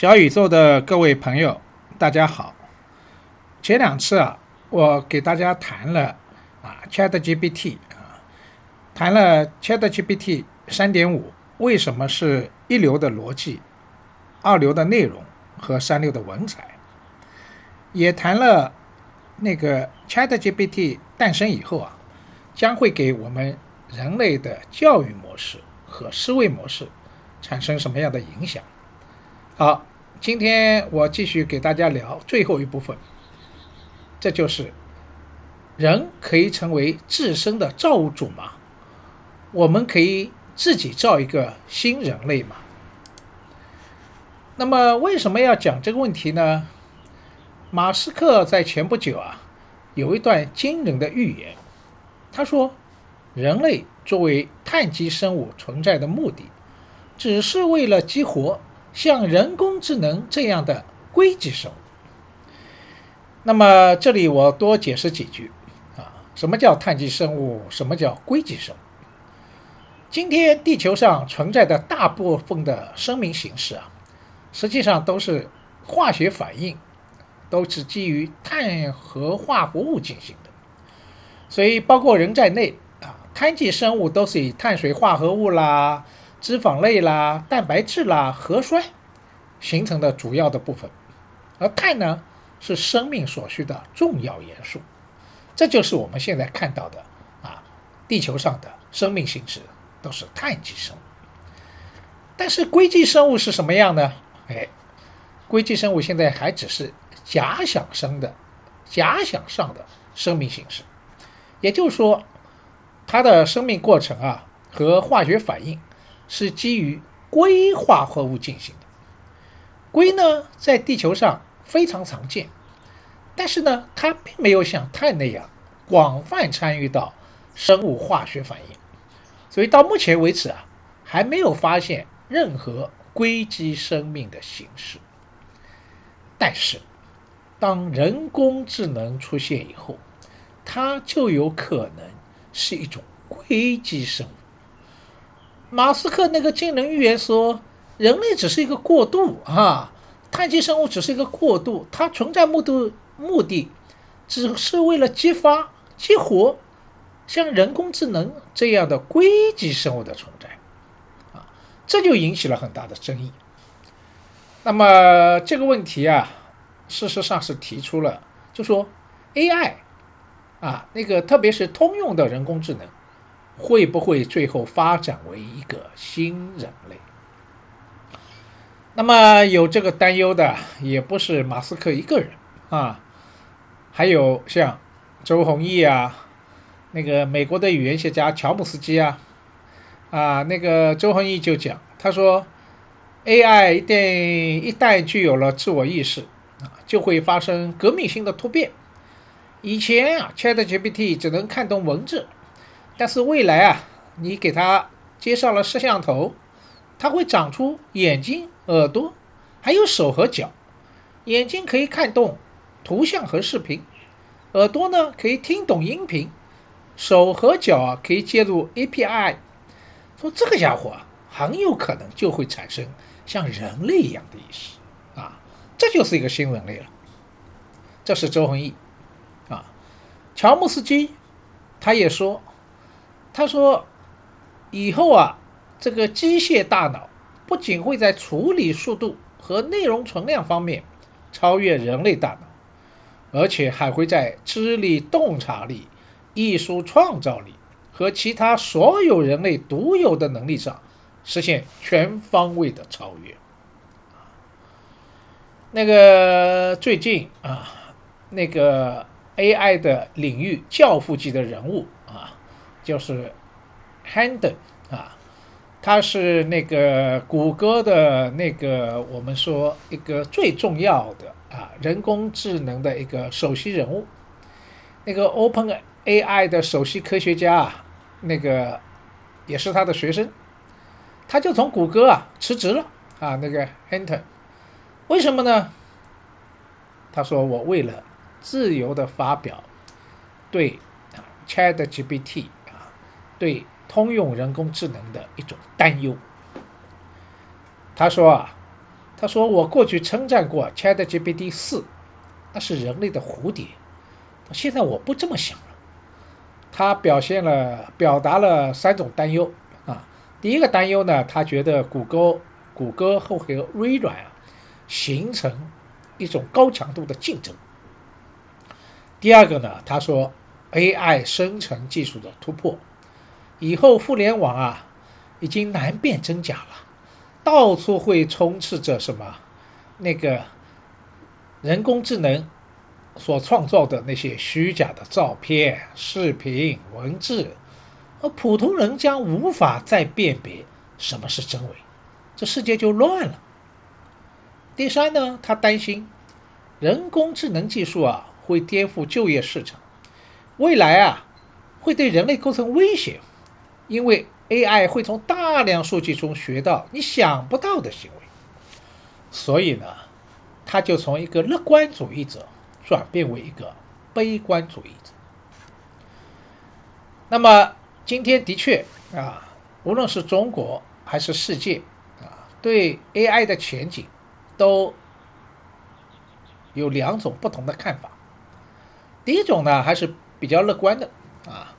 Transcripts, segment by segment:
小宇宙的各位朋友，大家好。前两次啊，我给大家谈了啊，ChatGPT 啊，谈了 ChatGPT 三点五为什么是一流的逻辑、二流的内容和三流的文采，也谈了那个 ChatGPT 诞生以后啊，将会给我们人类的教育模式和思维模式产生什么样的影响。好，今天我继续给大家聊最后一部分，这就是人可以成为自身的造物主吗？我们可以自己造一个新人类吗？那么为什么要讲这个问题呢？马斯克在前不久啊，有一段惊人的预言，他说，人类作为碳基生物存在的目的，只是为了激活。像人工智能这样的硅基生物，那么这里我多解释几句啊，什么叫碳基生物？什么叫硅基生物？今天地球上存在的大部分的生命形式啊，实际上都是化学反应，都是基于碳和化合物进行的，所以包括人在内啊，碳基生物都是以碳水化合物啦。脂肪类啦、蛋白质啦、核酸形成的主要的部分，而碳呢是生命所需的重要元素，这就是我们现在看到的啊，地球上的生命形式都是碳基生物。但是硅基生物是什么样呢？哎，硅基生物现在还只是假想生的、假想上的生命形式，也就是说，它的生命过程啊和化学反应。是基于硅化合物进行的。硅呢，在地球上非常常见，但是呢，它并没有像碳那样广泛参与到生物化学反应，所以到目前为止啊，还没有发现任何硅基生命的形式。但是，当人工智能出现以后，它就有可能是一种硅基生物。马斯克那个惊人预言说，人类只是一个过渡啊，碳基生物只是一个过渡，它存在目的目的只是为了激发激活像人工智能这样的硅基生物的存在啊，这就引起了很大的争议。那么这个问题啊，事实上是提出了，就说 AI 啊，那个特别是通用的人工智能。会不会最后发展为一个新人类？那么有这个担忧的也不是马斯克一个人啊，还有像周鸿祎啊，那个美国的语言学家乔姆斯基啊，啊，那个周鸿祎就讲，他说，AI 一旦一旦具有了自我意识啊，就会发生革命性的突变。以前啊，ChatGPT 只能看懂文字。但是未来啊，你给它接上了摄像头，它会长出眼睛、耳朵，还有手和脚。眼睛可以看懂图像和视频，耳朵呢可以听懂音频，手和脚啊可以接入 API。说这个家伙啊，很有可能就会产生像人类一样的意识啊，这就是一个新人类了。这是周鸿祎啊，乔姆斯基他也说。他说：“以后啊，这个机械大脑不仅会在处理速度和内容存量方面超越人类大脑，而且还会在智力、洞察力、艺术创造力和其他所有人类独有的能力上实现全方位的超越。”那个最近啊，那个 AI 的领域教父级的人物。就是 Handen 啊，他是那个谷歌的那个我们说一个最重要的啊人工智能的一个首席人物，那个 Open AI 的首席科学家啊，那个也是他的学生，他就从谷歌啊辞职了啊，那个 Handen，为什么呢？他说我为了自由的发表对 ChatGPT。对通用人工智能的一种担忧。他说啊，他说：“我过去称赞过 ChatGPT 四，那是人类的蝴蝶。现在我不这么想了。”他表现了、表达了三种担忧啊。第一个担忧呢，他觉得谷歌、谷歌后和微软啊，形成一种高强度的竞争。第二个呢，他说 AI 生成技术的突破，以后互联网啊，已经难辨真假了，到处会充斥着什么那个人工智能。所创造的那些虚假的照片、视频、文字，而普通人将无法再辨别什么是真伪，这世界就乱了。第三呢，他担心人工智能技术啊会颠覆就业市场，未来啊会对人类构成威胁，因为 AI 会从大量数据中学到你想不到的行为，所以呢，他就从一个乐观主义者。转变为一个悲观主义者。那么今天的确啊，无论是中国还是世界啊，对 AI 的前景都有两种不同的看法。第一种呢，还是比较乐观的啊，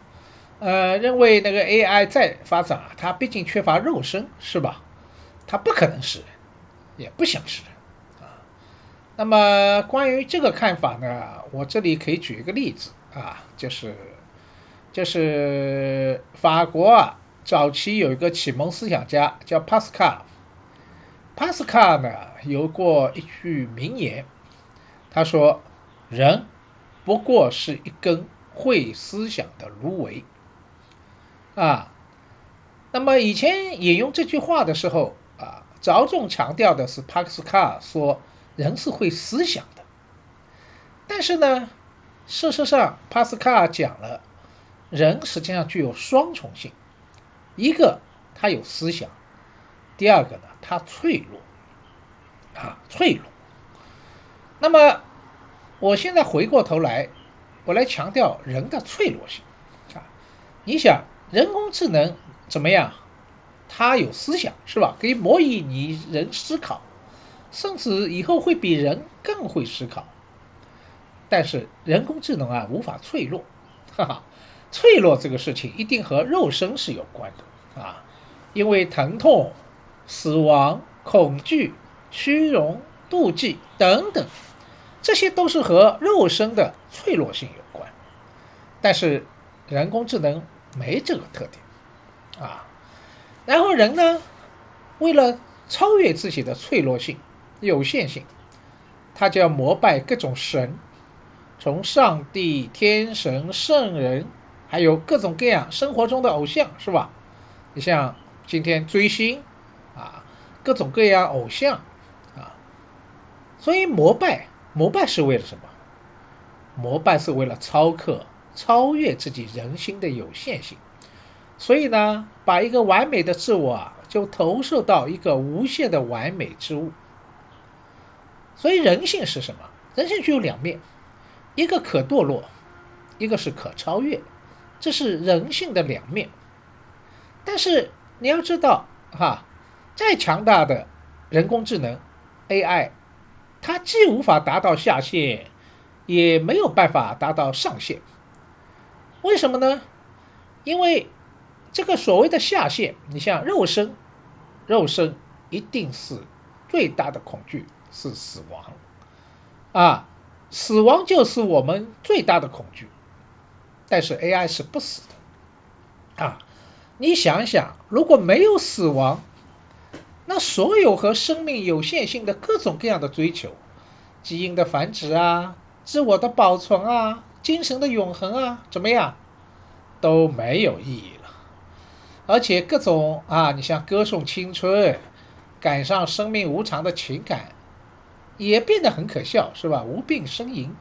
呃，认为那个 AI 再发展啊，它毕竟缺乏肉身，是吧？它不可能是人，也不想是人啊。那么关于这个看法呢，我这里可以举一个例子啊，就是就是法国啊，早期有一个启蒙思想家叫帕斯卡，帕斯卡呢有过一句名言，他说：“人不过是一根会思想的芦苇。”啊，那么以前引用这句话的时候啊，着重强调的是帕斯卡尔说。人是会思想的，但是呢，事实上，帕斯卡尔讲了，人实际上具有双重性，一个他有思想，第二个呢，他脆弱，啊，脆弱。那么，我现在回过头来，我来强调人的脆弱性，啊，你想，人工智能怎么样？它有思想，是吧？可以模拟你人思考。甚至以后会比人更会思考，但是人工智能啊无法脆弱，哈哈，脆弱这个事情一定和肉身是有关的啊，因为疼痛、死亡、恐惧、虚荣、妒忌等等，这些都是和肉身的脆弱性有关，但是人工智能没这个特点啊，然后人呢，为了超越自己的脆弱性。有限性，他就要膜拜各种神，从上帝、天神、圣人，还有各种各样生活中的偶像，是吧？你像今天追星啊，各种各样偶像啊，所以膜拜，膜拜是为了什么？膜拜是为了超克、超越自己人心的有限性。所以呢，把一个完美的自我啊，就投射到一个无限的完美之物。所以人性是什么？人性具有两面，一个可堕落，一个是可超越，这是人性的两面。但是你要知道，哈，再强大的人工智能 AI，它既无法达到下限，也没有办法达到上限。为什么呢？因为这个所谓的下限，你像肉身，肉身一定是最大的恐惧。是死亡，啊，死亡就是我们最大的恐惧。但是 AI 是不死的，啊，你想想，如果没有死亡，那所有和生命有限性的各种各样的追求，基因的繁殖啊，自我的保存啊，精神的永恒啊，怎么样，都没有意义了。而且各种啊，你像歌颂青春、感上生命无常的情感。也变得很可笑，是吧？无病呻吟，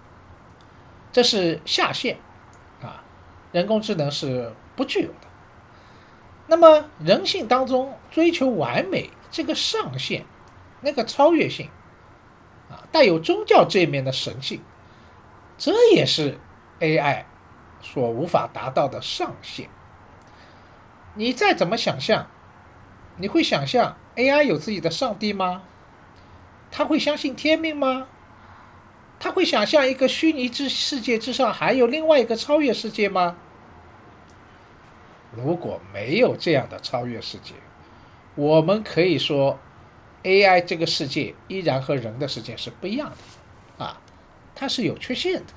这是下限，啊，人工智能是不具有的。那么人性当中追求完美这个上限，那个超越性，啊，带有宗教这一面的神性，这也是 AI 所无法达到的上限。你再怎么想象，你会想象 AI 有自己的上帝吗？他会相信天命吗？他会想象一个虚拟之世界之上还有另外一个超越世界吗？如果没有这样的超越世界，我们可以说，AI 这个世界依然和人的世界是不一样的，啊，它是有缺陷的，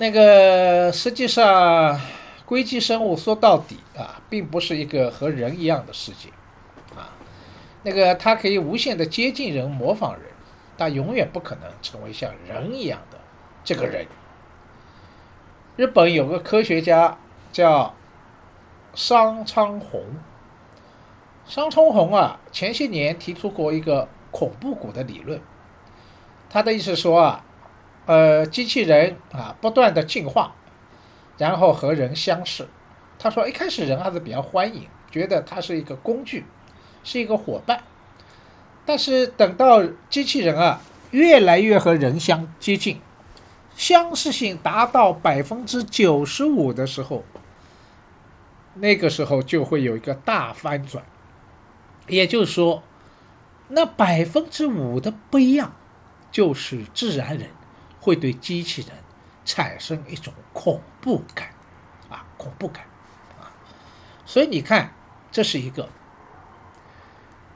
那个实际上硅基生物说到底啊，并不是一个和人一样的世界，啊，那个它可以无限的接近人、模仿人，但永远不可能成为像人一样的这个人。日本有个科学家叫商昌弘。商昌红啊，前些年提出过一个恐怖谷的理论。他的意思说啊，呃，机器人啊不断的进化，然后和人相似。他说一开始人还是比较欢迎，觉得它是一个工具，是一个伙伴。但是等到机器人啊越来越和人相接近，相似性达到百分之九十五的时候，那个时候就会有一个大翻转。也就是说，那百分之五的不一样，就是自然人会对机器人产生一种恐怖感，啊，恐怖感，啊，所以你看，这是一个。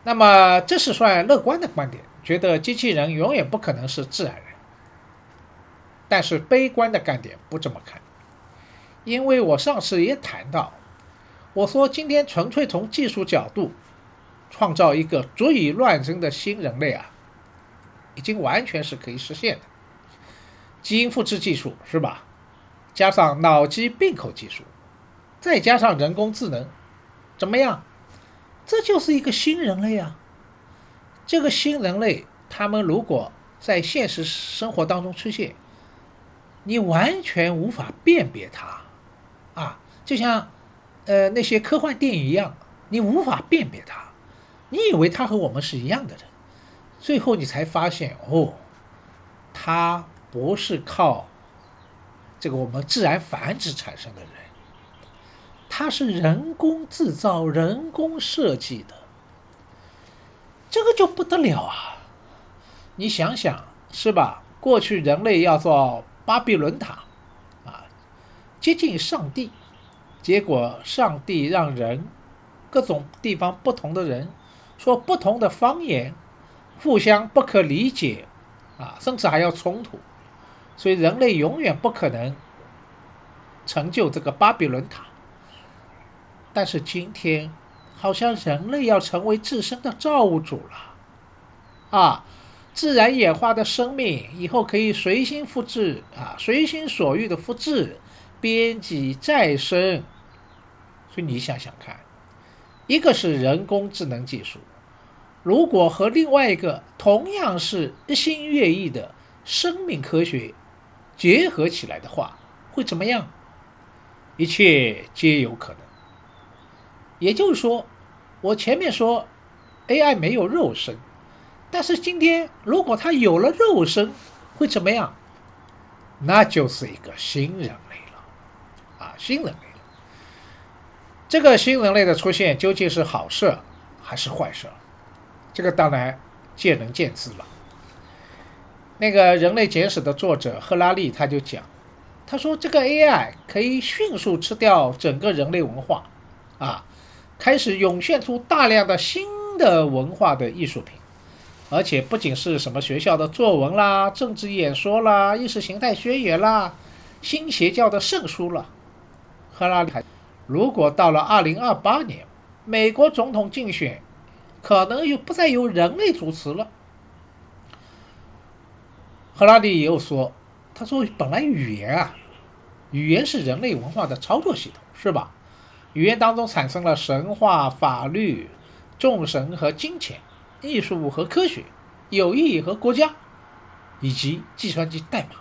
那么这是算乐观的观点，觉得机器人永远不可能是自然人。但是悲观的观点不这么看，因为我上次也谈到，我说今天纯粹从技术角度。创造一个足以乱真的新人类啊，已经完全是可以实现的。基因复制技术是吧？加上脑机并口技术，再加上人工智能，怎么样？这就是一个新人类啊！这个新人类，他们如果在现实生活当中出现，你完全无法辨别他啊，就像呃那些科幻电影一样，你无法辨别他。你以为他和我们是一样的人，最后你才发现哦，他不是靠这个我们自然繁殖产生的人，他是人工制造、人工设计的，这个就不得了啊！你想想是吧？过去人类要造巴比伦塔啊，接近上帝，结果上帝让人各种地方不同的人。说不同的方言，互相不可理解，啊，甚至还要冲突，所以人类永远不可能成就这个巴比伦塔。但是今天，好像人类要成为自身的造物主了，啊，自然演化的生命以后可以随心复制，啊，随心所欲的复制、编辑、再生。所以你想想看。一个是人工智能技术，如果和另外一个同样是日新月异的生命科学结合起来的话，会怎么样？一切皆有可能。也就是说，我前面说 AI 没有肉身，但是今天如果它有了肉身，会怎么样？那就是一个新人类了，啊，新人类。这个新人类的出现究竟是好事还是坏事？这个当然见仁见智了。那个《人类简史》的作者赫拉利他就讲，他说这个 AI 可以迅速吃掉整个人类文化，啊，开始涌现出大量的新的文化的艺术品，而且不仅是什么学校的作文啦、政治演说啦、意识形态宣言啦、新邪教的圣书了。赫拉利还。如果到了二零二八年，美国总统竞选可能又不再由人类主持了。赫拉利又说：“他说，本来语言啊，语言是人类文化的操作系统，是吧？语言当中产生了神话、法律、众神和金钱、艺术和科学、友谊和国家，以及计算机代码。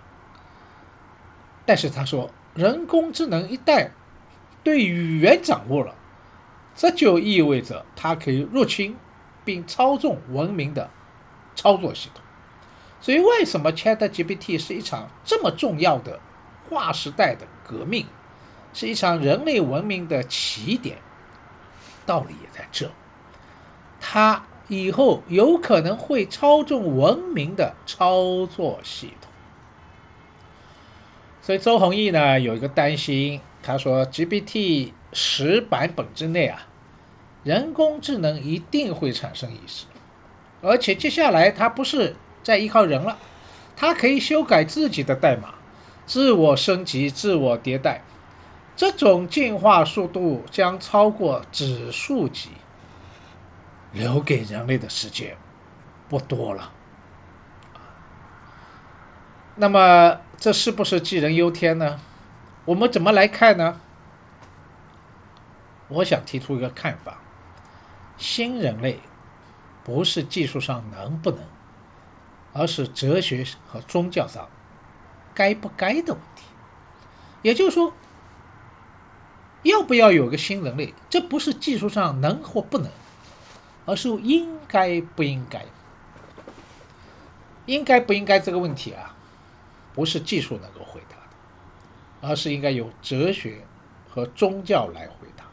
但是他说，人工智能一旦……”对语言掌握了，这就意味着它可以入侵并操纵文明的操作系统。所以，为什么 ChatGPT 是一场这么重要的划时代的革命，是一场人类文明的起点？道理也在这，它以后有可能会操纵文明的操作系统。所以周鸿祎呢有一个担心，他说 GPT 十版本之内啊，人工智能一定会产生意识，而且接下来它不是在依靠人了，它可以修改自己的代码，自我升级、自我迭代，这种进化速度将超过指数级，留给人类的时间不多了。那么这是不是杞人忧天呢？我们怎么来看呢？我想提出一个看法：新人类不是技术上能不能，而是哲学和宗教上该不该的问题。也就是说，要不要有个新人类，这不是技术上能或不能，而是应该不应该。应该不应该这个问题啊？不是技术能够回答的，而是应该由哲学和宗教来回答。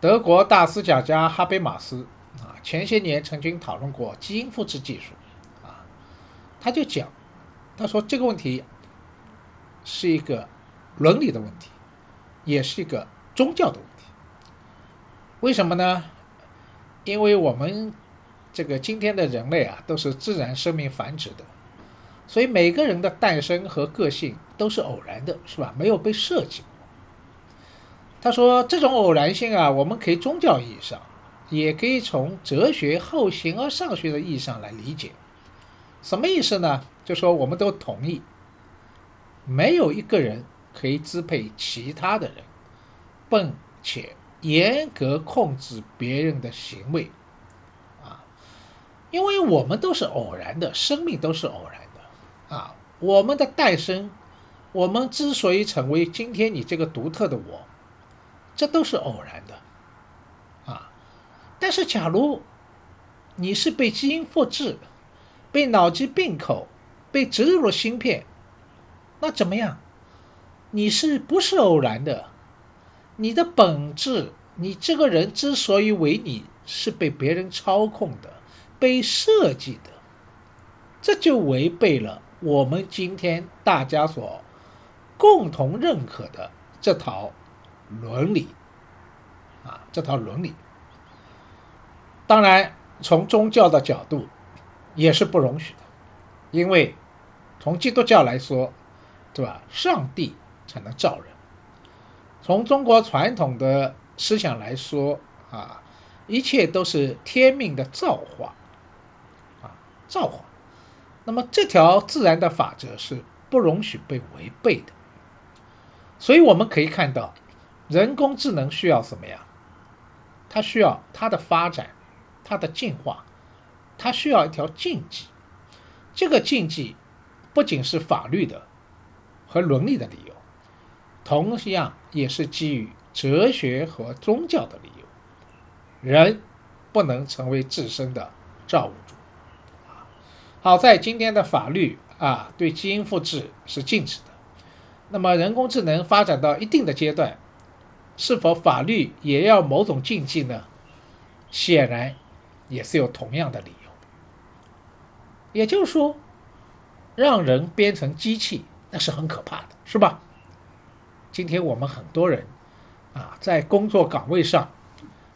德国大思想家哈贝马斯啊，前些年曾经讨论过基因复制技术，他就讲，他说这个问题是一个伦理的问题，也是一个宗教的问题。为什么呢？因为我们这个今天的人类啊，都是自然生命繁殖的。所以每个人的诞生和个性都是偶然的，是吧？没有被设计。他说，这种偶然性啊，我们可以宗教意义上，也可以从哲学后形而上学的意义上来理解。什么意思呢？就说我们都同意，没有一个人可以支配其他的人，并且严格控制别人的行为，啊，因为我们都是偶然的，生命都是偶然的。啊，我们的诞生，我们之所以成为今天你这个独特的我，这都是偶然的，啊。但是，假如你是被基因复制、被脑机并口、被植入了芯片，那怎么样？你是不是偶然的？你的本质，你这个人之所以为你，是被别人操控的、被设计的，这就违背了。我们今天大家所共同认可的这套伦理啊，这套伦理，当然从宗教的角度也是不容许的，因为从基督教来说，对吧？上帝才能造人。从中国传统的思想来说啊，一切都是天命的造化啊，造化。那么这条自然的法则是不容许被违背的，所以我们可以看到，人工智能需要什么呀？它需要它的发展，它的进化，它需要一条禁忌。这个禁忌不仅是法律的和伦理的理由，同样也是基于哲学和宗教的理由。人不能成为自身的造物主。好在今天的法律啊，对基因复制是禁止的。那么人工智能发展到一定的阶段，是否法律也要某种禁忌呢？显然也是有同样的理由。也就是说，让人变成机器，那是很可怕的，是吧？今天我们很多人啊，在工作岗位上，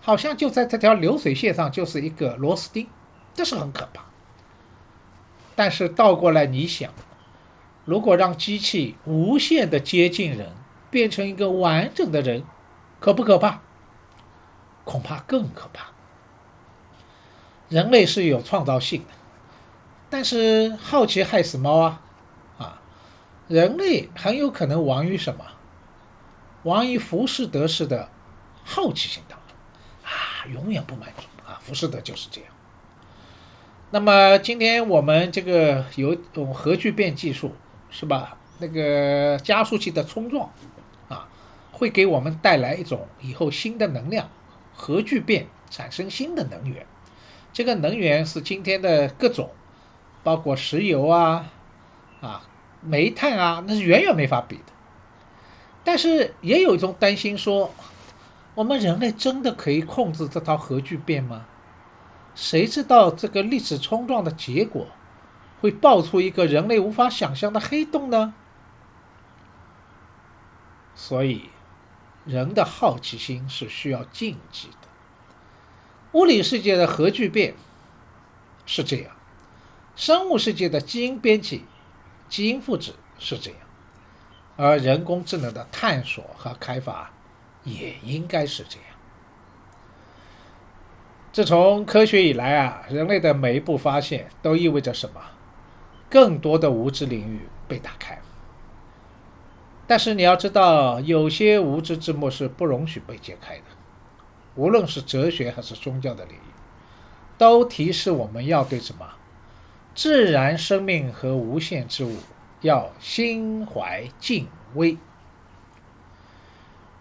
好像就在这条流水线上就是一个螺丝钉，这是很可怕。但是倒过来你想，如果让机器无限的接近人，变成一个完整的人，可不可怕？恐怕更可怕。人类是有创造性的，但是好奇害死猫啊！啊，人类很有可能亡于什么？亡于浮士德式的好奇心当中啊，永远不满足啊！浮士德就是这样。那么今天我们这个有种核聚变技术，是吧？那个加速器的冲撞，啊，会给我们带来一种以后新的能量，核聚变产生新的能源。这个能源是今天的各种，包括石油啊，啊，煤炭啊，那是远远没法比的。但是也有一种担心说，我们人类真的可以控制这套核聚变吗？谁知道这个历史冲撞的结果会爆出一个人类无法想象的黑洞呢？所以，人的好奇心是需要禁忌的。物理世界的核聚变是这样，生物世界的基因编辑、基因复制是这样，而人工智能的探索和开发也应该是这样。自从科学以来啊，人类的每一步发现都意味着什么？更多的无知领域被打开。但是你要知道，有些无知之幕是不容许被揭开的。无论是哲学还是宗教的领域，都提示我们要对什么？自然生命和无限之物要心怀敬畏。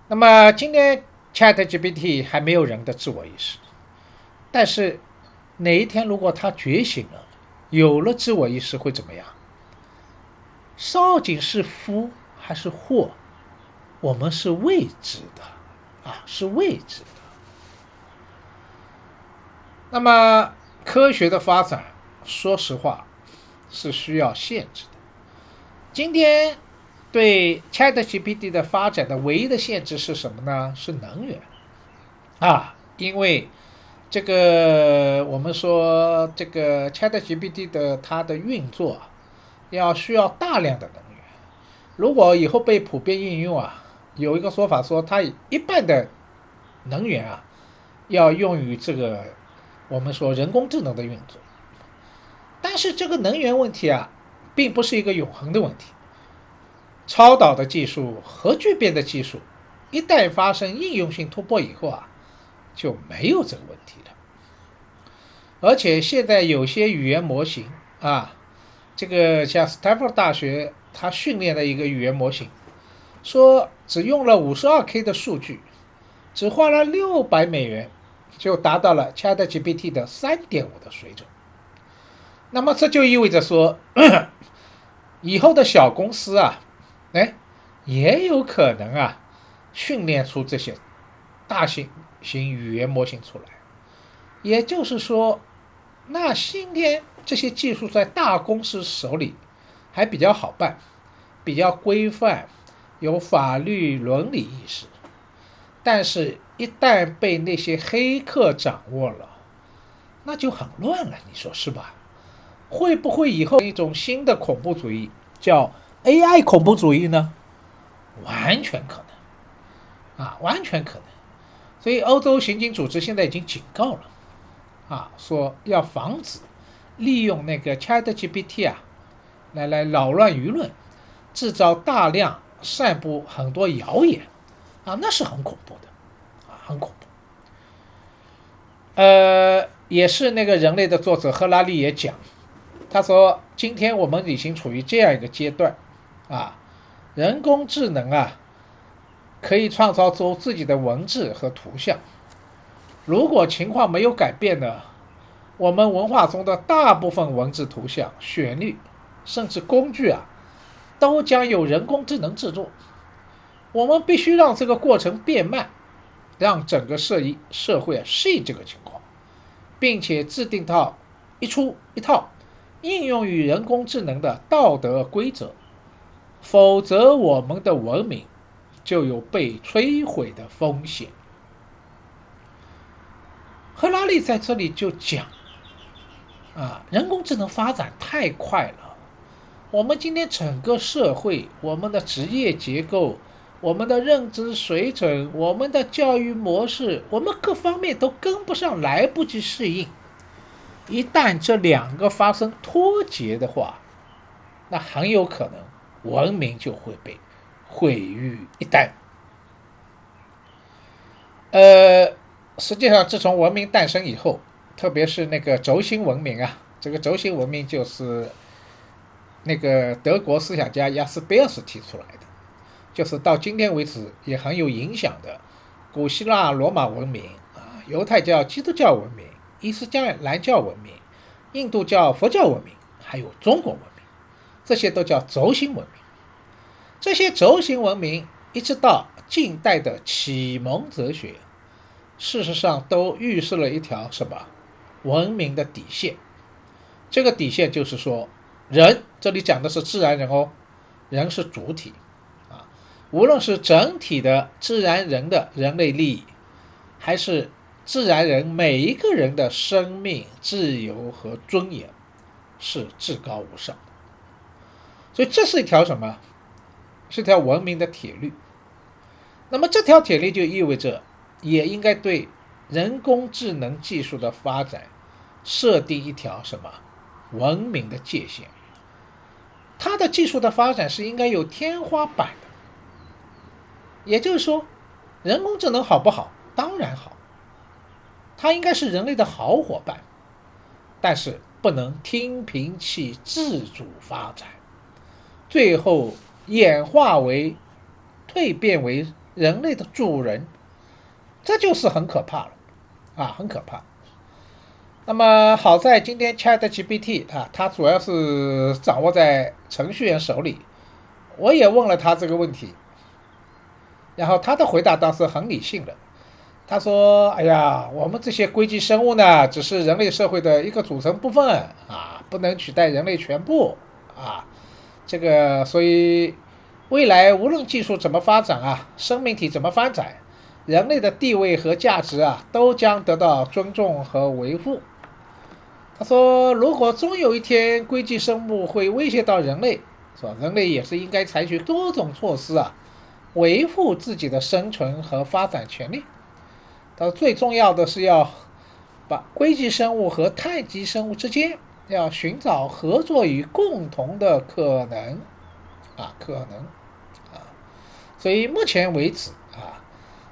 那么今天 ChatGPT 还没有人的自我意识。但是，哪一天如果他觉醒了，有了自我意识会怎么样？少景是福还是祸？我们是未知的，啊，是未知的。那么，科学的发展，说实话，是需要限制的。今天对 ChatGPT 的发展的唯一的限制是什么呢？是能源，啊，因为。这个我们说，这个 ChatGPT 的它的运作要需要大量的能源。如果以后被普遍应用啊，有一个说法说，它一半的能源啊要用于这个我们说人工智能的运作。但是这个能源问题啊，并不是一个永恒的问题。超导的技术、核聚变的技术，一旦发生应用性突破以后啊。就没有这个问题了，而且现在有些语言模型啊，这个像斯坦福大学它训练的一个语言模型，说只用了五十二 K 的数据，只花了六百美元，就达到了 ChatGPT 的三点五的水准。那么这就意味着说，以后的小公司啊，哎，也有可能啊，训练出这些大型。型语言模型出来，也就是说，那今天这些技术在大公司手里还比较好办，比较规范，有法律伦理意识。但是，一旦被那些黑客掌握了，那就很乱了。你说是吧？会不会以后一种新的恐怖主义叫 AI 恐怖主义呢？完全可能，啊，完全可能。所以，欧洲刑警组织现在已经警告了，啊，说要防止利用那个 ChatGPT 啊，来来扰乱舆论，制造大量散布很多谣言，啊，那是很恐怖的，啊，很恐怖。呃，也是那个人类的作者赫拉利也讲，他说，今天我们已经处于这样一个阶段，啊，人工智能啊。可以创造出自己的文字和图像。如果情况没有改变呢？我们文化中的大部分文字、图像、旋律，甚至工具啊，都将由人工智能制作。我们必须让这个过程变慢，让整个社一社会啊适应这个情况，并且制定套一出一套应用于人工智能的道德规则。否则，我们的文明。就有被摧毁的风险。赫拉利在这里就讲，啊，人工智能发展太快了，我们今天整个社会、我们的职业结构、我们的认知水准、我们的教育模式，我们各方面都跟不上，来不及适应。一旦这两个发生脱节的话，那很有可能文明就会被。毁于一旦。呃，实际上，自从文明诞生以后，特别是那个轴心文明啊，这个轴心文明就是那个德国思想家亚斯贝尔斯提出来的，就是到今天为止也很有影响的古希腊罗马文明啊，犹太教、基督教文明、伊斯兰教文明、印度教、佛教文明，还有中国文明，这些都叫轴心文明。这些轴心文明一直到近代的启蒙哲学，事实上都预示了一条什么文明的底线。这个底线就是说，人这里讲的是自然人哦，人是主体啊，无论是整体的自然人的人类利益，还是自然人每一个人的生命、自由和尊严，是至高无上的。所以这是一条什么？是条文明的铁律。那么这条铁律就意味着，也应该对人工智能技术的发展设定一条什么文明的界限？它的技术的发展是应该有天花板的。也就是说，人工智能好不好？当然好，它应该是人类的好伙伴，但是不能听凭其自主发展，最后演化为、蜕变为。人类的主人，这就是很可怕了，啊，很可怕。那么好在今天 ChatGPT 啊，它主要是掌握在程序员手里。我也问了他这个问题，然后他的回答倒是很理性的。他说：“哎呀，我们这些硅基生物呢，只是人类社会的一个组成部分啊，不能取代人类全部啊。这个所以。”未来无论技术怎么发展啊，生命体怎么发展，人类的地位和价值啊，都将得到尊重和维护。他说，如果终有一天硅基生物会威胁到人类，是吧？人类也是应该采取多种措施啊，维护自己的生存和发展权利。他，最重要的是要把硅基生物和碳基生物之间要寻找合作与共同的可能啊，可能。啊所以目前为止啊，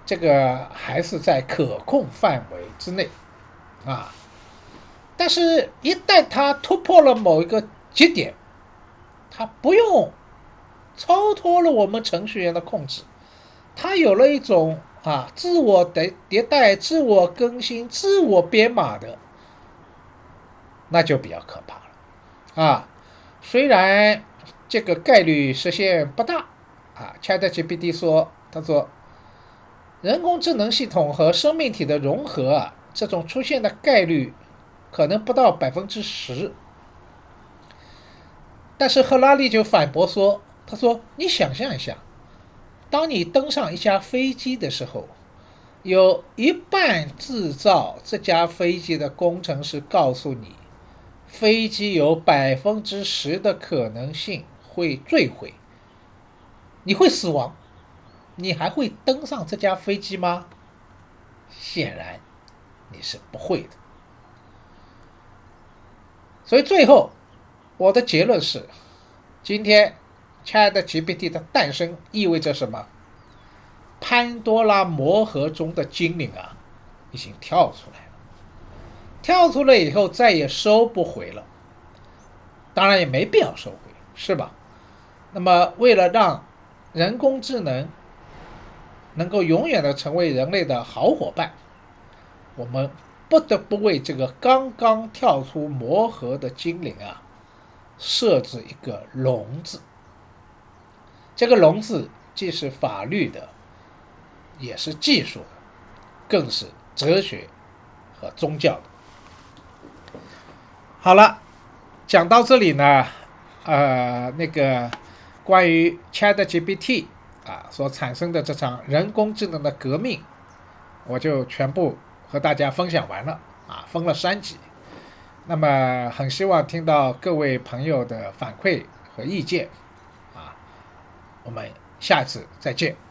这个还是在可控范围之内啊。但是，一旦它突破了某一个节点，它不用超脱了我们程序员的控制，它有了一种啊自我迭迭代、自我更新、自我编码的，那就比较可怕了啊。虽然这个概率实现不大。啊，ChatGPT 说：“他说，人工智能系统和生命体的融合啊，这种出现的概率可能不到百分之十。”但是赫拉利就反驳说：“他说，你想象一下，当你登上一架飞机的时候，有一半制造这架飞机的工程师告诉你，飞机有百分之十的可能性会坠毁。”你会死亡，你还会登上这架飞机吗？显然你是不会的。所以最后我的结论是：今天 ChatGPT 的诞生意味着什么？潘多拉魔盒中的精灵啊，已经跳出来了。跳出来以后再也收不回了。当然也没必要收回，是吧？那么为了让人工智能能够永远的成为人类的好伙伴，我们不得不为这个刚刚跳出魔盒的精灵啊设置一个“笼”子。这个“笼”子既是法律的，也是技术的，更是哲学和宗教的。好了，讲到这里呢，呃，那个。关于 ChatGPT 啊所产生的这场人工智能的革命，我就全部和大家分享完了啊，分了三集。那么很希望听到各位朋友的反馈和意见，我们下次再见。